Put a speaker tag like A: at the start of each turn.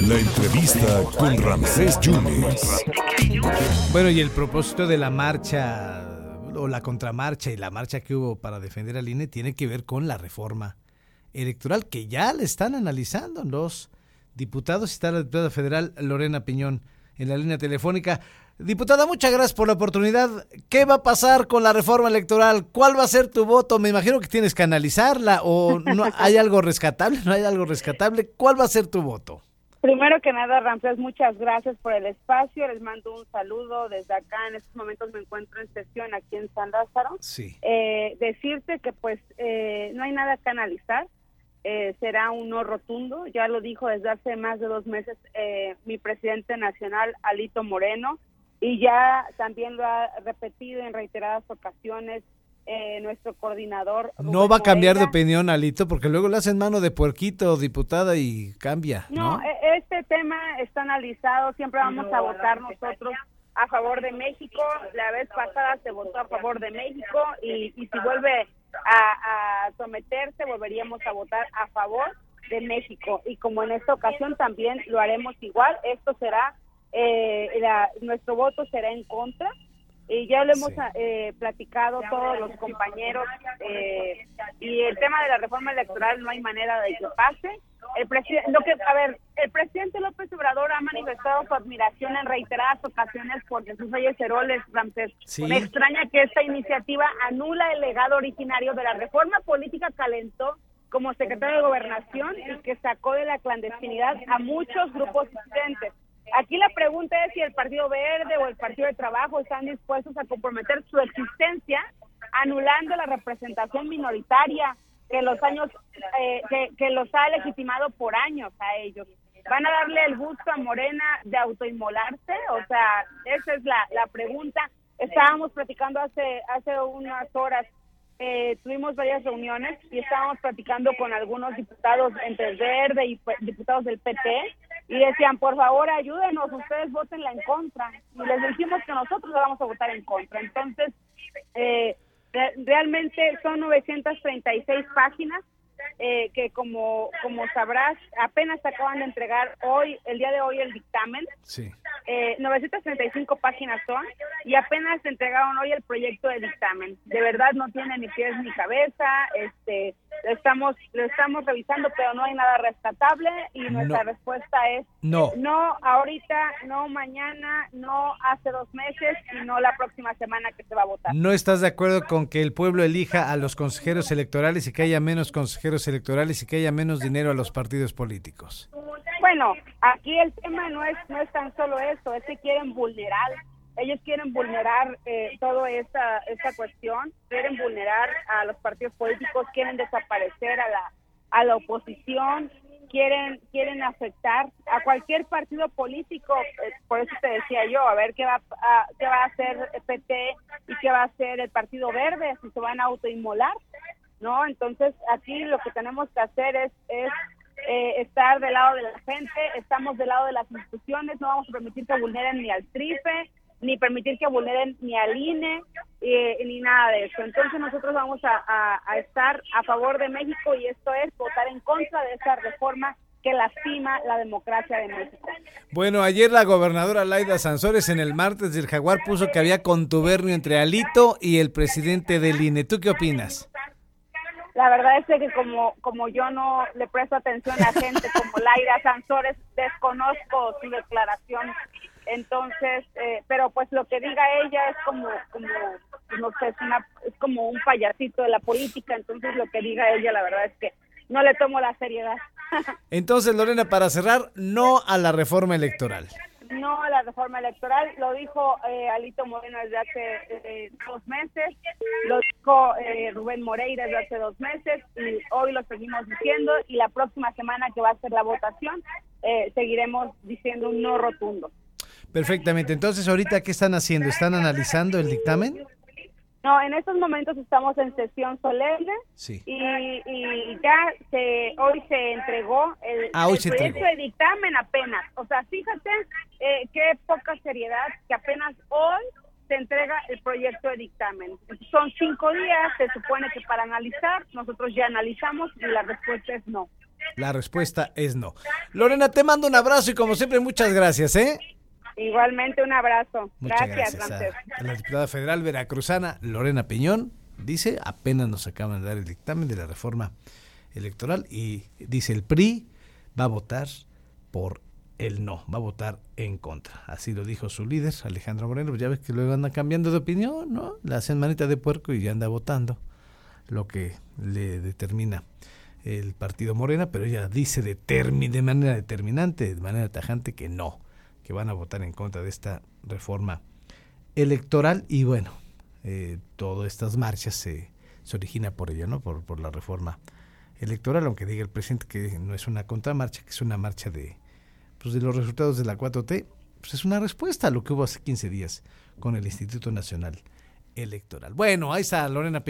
A: La entrevista con Ramsés Yunes.
B: Bueno, y el propósito de la marcha o la contramarcha y la marcha que hubo para defender al INE tiene que ver con la reforma electoral que ya le están analizando los diputados. Está la diputada federal Lorena Piñón en la línea telefónica. Diputada, muchas gracias por la oportunidad. ¿Qué va a pasar con la reforma electoral? ¿Cuál va a ser tu voto? Me imagino que tienes que analizarla o no hay algo rescatable, no hay algo rescatable. ¿Cuál va a ser tu voto?
C: Primero que nada, Ramsés, muchas gracias por el espacio. Les mando un saludo desde acá. En estos momentos me encuentro en sesión aquí en San Lázaro.
B: Sí.
C: Eh, decirte que pues eh, no hay nada que analizar. Eh, será un no rotundo. Ya lo dijo desde hace más de dos meses eh, mi presidente nacional, Alito Moreno, y ya también lo ha repetido en reiteradas ocasiones eh, nuestro coordinador.
B: No va a cambiar de opinión, Alito, porque luego le hacen mano de puerquito, diputada, y cambia, ¿no?
C: No, e- este tema está analizado, siempre vamos a votar nosotros a favor de México. La vez pasada se votó a favor de México y, y si vuelve a, a someterse, volveríamos a votar a favor de México. Y como en esta ocasión también lo haremos igual, esto será, eh, la- nuestro voto será en contra. Y ya lo hemos
B: Sí.
C: eh, platicado todos los compañeros eh, y el tema de la reforma electoral no hay manera de que pase. El presidente, lo que, a ver, el presidente López Obrador ha manifestado su admiración en reiteradas ocasiones por Jesús Reyes Heroles.
B: Sí.
C: Me extraña que esta iniciativa anula el legado originario de la reforma política calentó como secretario de Gobernación y que sacó de la clandestinidad a muchos grupos disidentes. Aquí la pregunta es si el Partido Verde o el Partido de Trabajo están dispuestos a comprometer su existencia anulando la representación minoritaria que los años eh, que, que los ha legitimado por años a ellos. ¿Van a darle el gusto a Morena de autoinmolarse? O sea, esa es la, la pregunta. Estábamos platicando hace hace unas horas eh, tuvimos varias reuniones y estábamos platicando con algunos diputados entre Verde y diputados del PT y decían, por favor, ayúdenos, ustedes votenla en contra. Y les dijimos que nosotros la vamos a votar en contra. Entonces, eh, realmente son 936 páginas eh, que como, como sabrás, apenas acaban de entregar hoy, el día de hoy, el dictamen
B: Sí.
C: Eh, 935 páginas son y apenas entregaron hoy el proyecto de dictamen. De verdad no tiene ni pies ni cabeza, este, lo estamos lo estamos revisando, pero no hay nada rescatable y nuestra
B: No.
C: respuesta es
B: No.
C: no ahorita, no mañana, no hace dos meses y no la próxima semana que se va a votar.
B: ¿No estás de acuerdo con que el pueblo elija a los consejeros electorales y que haya menos consejeros electorales y que haya menos dinero a los partidos políticos?
C: Bueno, aquí el tema no es no es tan solo eso, es que quieren vulnerar, ellos quieren vulnerar eh, toda esta esta cuestión, quieren vulnerar a los partidos políticos, quieren desaparecer a la a la oposición, quieren quieren afectar a cualquier partido político, eh, por eso te decía yo, a ver qué va a, qué va a hacer PT y qué va a hacer el Partido Verde, si se van a autoinmolar, ¿no? Entonces, aquí lo que tenemos que hacer es es eh, estar del lado de la gente, estamos del lado de las instituciones, no vamos a permitir que vulneren ni al TRIFE, ni permitir que vulneren ni al INE, eh, ni nada de eso. Entonces nosotros vamos a, estar a favor de México y esto es votar en contra de esa reforma que lastima la democracia de México.
B: Bueno, ayer la gobernadora Laida Sansores en el martes del Jaguar puso que había contubernio entre Alito y el presidente del INE. ¿Tú qué opinas?
C: La verdad es que como como yo no le presto atención a gente como Laira Sansores, desconozco su declaración. Entonces, eh, pero pues lo que diga ella es como como no sé, es, una, es como un payasito de la política, entonces lo que diga ella la verdad es que no le tomo la seriedad.
B: Entonces, Lorena, para cerrar, no a la reforma electoral.
C: Reforma electoral, lo dijo eh, Alito Moreno desde hace eh, dos meses, lo dijo eh, Rubén Moreira desde hace dos meses y hoy lo seguimos diciendo y la próxima semana que va a ser la votación eh, seguiremos diciendo un no rotundo.
B: Perfectamente. Entonces, ahorita, ¿qué están haciendo? ¿Están analizando el dictamen?
C: No, en estos momentos estamos en sesión solemne
B: Sí.
C: y, y ya se hoy se entregó el,
B: Ah, hoy
C: el
B: se
C: proyecto
B: entregó.
C: de dictamen apenas. O sea, fíjate eh, qué poca seriedad que apenas hoy se entrega el proyecto de dictamen. Son cinco días, se supone que para analizar, nosotros ya analizamos y la respuesta es no.
B: La respuesta es no. Lorena, te mando un abrazo y como siempre muchas gracias, ¿eh?
C: Igualmente un abrazo.
B: Muchas
C: gracias,
B: gracias a, a la diputada federal veracruzana Lorena Peñón. Dice, apenas nos acaban de dar el dictamen de la reforma electoral y dice el PRI va a votar por el no, va a votar en contra. Así lo dijo su líder, Alejandro Moreno. Ya ves que luego anda cambiando de opinión, ¿no? Le hacen manita de puerco y ya anda votando lo que le determina el partido Morena, pero ella dice de, de manera determinante, de manera tajante, que no, que van a votar en contra de esta reforma electoral y bueno, eh, todas estas marchas se, se origina por ella, ¿no? Por, por la reforma electoral, aunque diga el presidente que no es una contramarcha, que es una marcha de, pues de los resultados de la 4T, pues es una respuesta a lo que hubo hace 15 días con el Instituto Nacional Electoral. Bueno, ahí está Lorena Peña.